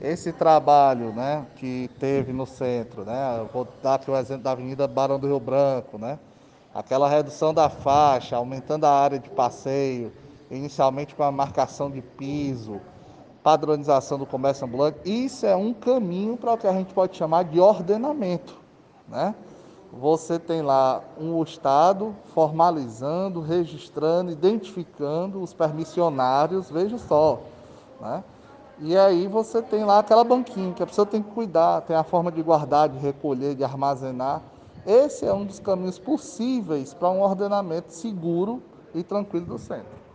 esse trabalho né, que teve no centro, né, vou dar aqui o exemplo da Avenida Barão do Rio Branco, né, aquela redução da faixa, aumentando a área de passeio, inicialmente com a marcação de piso, padronização do comércio ambulante, isso é um caminho para o que a gente pode chamar de ordenamento. Né? Você tem lá um Estado formalizando, registrando, identificando os permissionários, veja só. Né? E aí você tem lá aquela banquinha que a pessoa tem que cuidar, tem a forma de guardar, de recolher, de armazenar. Esse é um dos caminhos possíveis para um ordenamento seguro e tranquilo do centro.